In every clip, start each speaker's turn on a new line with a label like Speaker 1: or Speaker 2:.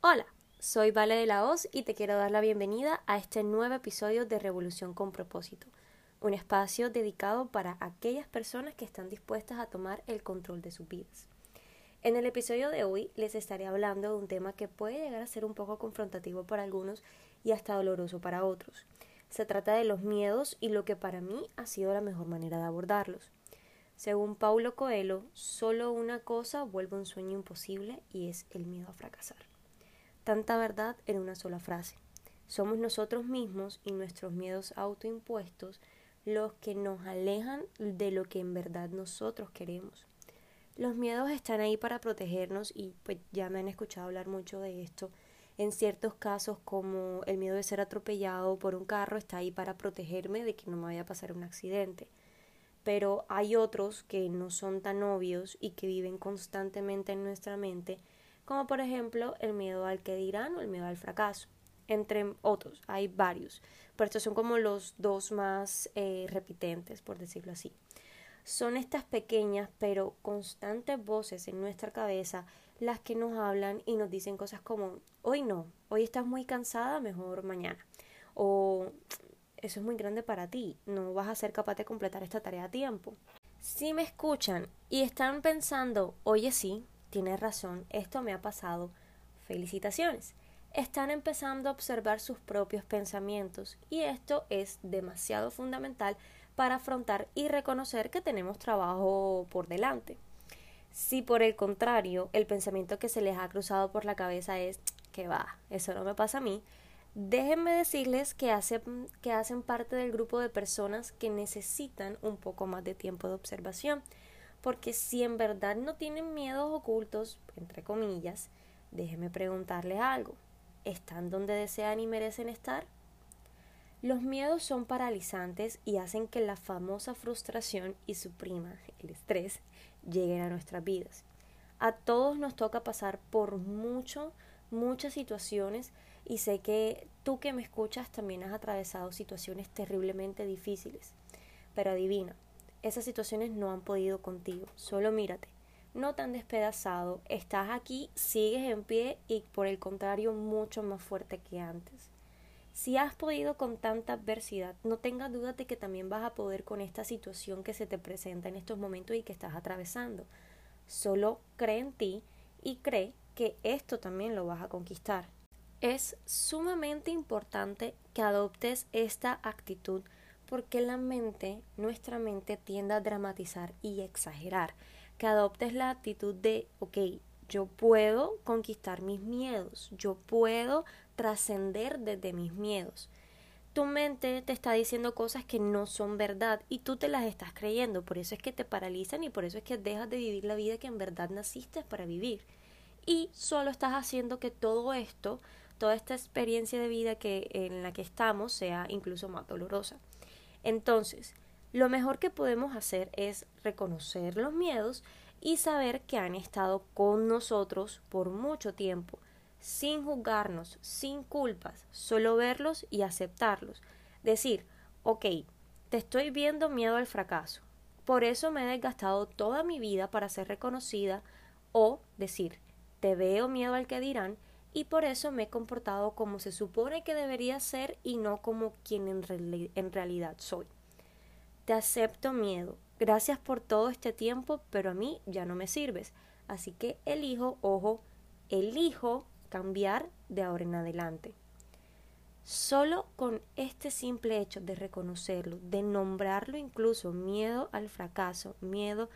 Speaker 1: Hola, soy Vale de la Hoz y te quiero dar la bienvenida a este nuevo episodio de Revolución con propósito, un espacio dedicado para aquellas personas que están dispuestas a tomar el control de sus vidas. En el episodio de hoy les estaré hablando de un tema que puede llegar a ser un poco confrontativo para algunos y hasta doloroso para otros. Se trata de los miedos y lo que para mí ha sido la mejor manera de abordarlos. Según Paulo Coelho, solo una cosa vuelve un sueño imposible y es el miedo a fracasar tanta verdad en una sola frase. Somos nosotros mismos y nuestros miedos autoimpuestos los que nos alejan de lo que en verdad nosotros queremos. Los miedos están ahí para protegernos y pues ya me han escuchado hablar mucho de esto. En ciertos casos como el miedo de ser atropellado por un carro está ahí para protegerme de que no me vaya a pasar un accidente. Pero hay otros que no son tan obvios y que viven constantemente en nuestra mente como por ejemplo el miedo al que dirán o el miedo al fracaso, entre otros, hay varios, pero estos son como los dos más eh, repitentes, por decirlo así. Son estas pequeñas pero constantes voces en nuestra cabeza las que nos hablan y nos dicen cosas como, hoy no, hoy estás muy cansada, mejor mañana. O eso es muy grande para ti, no vas a ser capaz de completar esta tarea a tiempo. Si me escuchan y están pensando, oye sí, Tienes razón, esto me ha pasado. Felicitaciones. Están empezando a observar sus propios pensamientos y esto es demasiado fundamental para afrontar y reconocer que tenemos trabajo por delante. Si por el contrario el pensamiento que se les ha cruzado por la cabeza es que va, eso no me pasa a mí, déjenme decirles que hacen, que hacen parte del grupo de personas que necesitan un poco más de tiempo de observación porque si en verdad no tienen miedos ocultos, entre comillas, déjeme preguntarles algo. ¿Están donde desean y merecen estar? Los miedos son paralizantes y hacen que la famosa frustración y su prima, el estrés, lleguen a nuestras vidas. A todos nos toca pasar por mucho, muchas situaciones y sé que tú que me escuchas también has atravesado situaciones terriblemente difíciles. Pero adivina, esas situaciones no han podido contigo. Solo mírate. No tan despedazado, estás aquí, sigues en pie y por el contrario mucho más fuerte que antes. Si has podido con tanta adversidad, no tengas duda de que también vas a poder con esta situación que se te presenta en estos momentos y que estás atravesando. Solo cree en ti y cree que esto también lo vas a conquistar. Es sumamente importante que adoptes esta actitud porque la mente, nuestra mente tiende a dramatizar y exagerar, que adoptes la actitud de, ok, yo puedo conquistar mis miedos, yo puedo trascender desde mis miedos. Tu mente te está diciendo cosas que no son verdad y tú te las estás creyendo, por eso es que te paralizan y por eso es que dejas de vivir la vida que en verdad naciste para vivir. Y solo estás haciendo que todo esto, toda esta experiencia de vida que en la que estamos sea incluso más dolorosa. Entonces, lo mejor que podemos hacer es reconocer los miedos y saber que han estado con nosotros por mucho tiempo, sin juzgarnos, sin culpas, solo verlos y aceptarlos. Decir, ok, te estoy viendo miedo al fracaso, por eso me he desgastado toda mi vida para ser reconocida, o decir, te veo miedo al que dirán, y por eso me he comportado como se supone que debería ser y no como quien en, en realidad soy. Te acepto miedo. Gracias por todo este tiempo, pero a mí ya no me sirves. Así que elijo, ojo, elijo cambiar de ahora en adelante. Solo con este simple hecho de reconocerlo, de nombrarlo incluso miedo al fracaso, miedo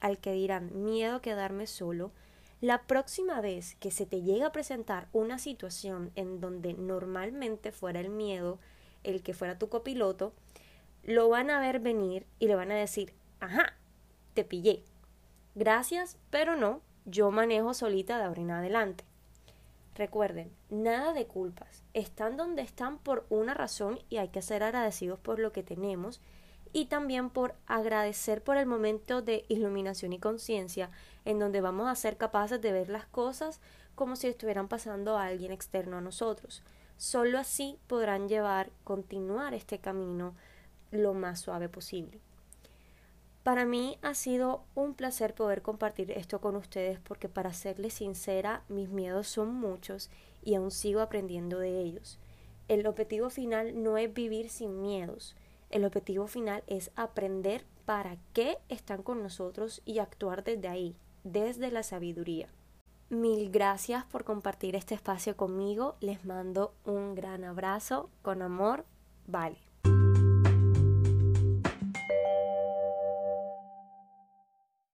Speaker 1: al que dirán, miedo a quedarme solo, la próxima vez que se te llega a presentar una situación en donde normalmente fuera el miedo el que fuera tu copiloto, lo van a ver venir y le van a decir, ajá, te pillé. Gracias, pero no, yo manejo solita de ahora en adelante. Recuerden, nada de culpas. Están donde están por una razón y hay que ser agradecidos por lo que tenemos y también por agradecer por el momento de iluminación y conciencia en donde vamos a ser capaces de ver las cosas como si estuvieran pasando a alguien externo a nosotros. Solo así podrán llevar, continuar este camino lo más suave posible. Para mí ha sido un placer poder compartir esto con ustedes porque para serles sincera, mis miedos son muchos y aún sigo aprendiendo de ellos. El objetivo final no es vivir sin miedos, el objetivo final es aprender para qué están con nosotros y actuar desde ahí, desde la sabiduría. Mil gracias por compartir este espacio conmigo. Les mando un gran abrazo. Con amor, vale.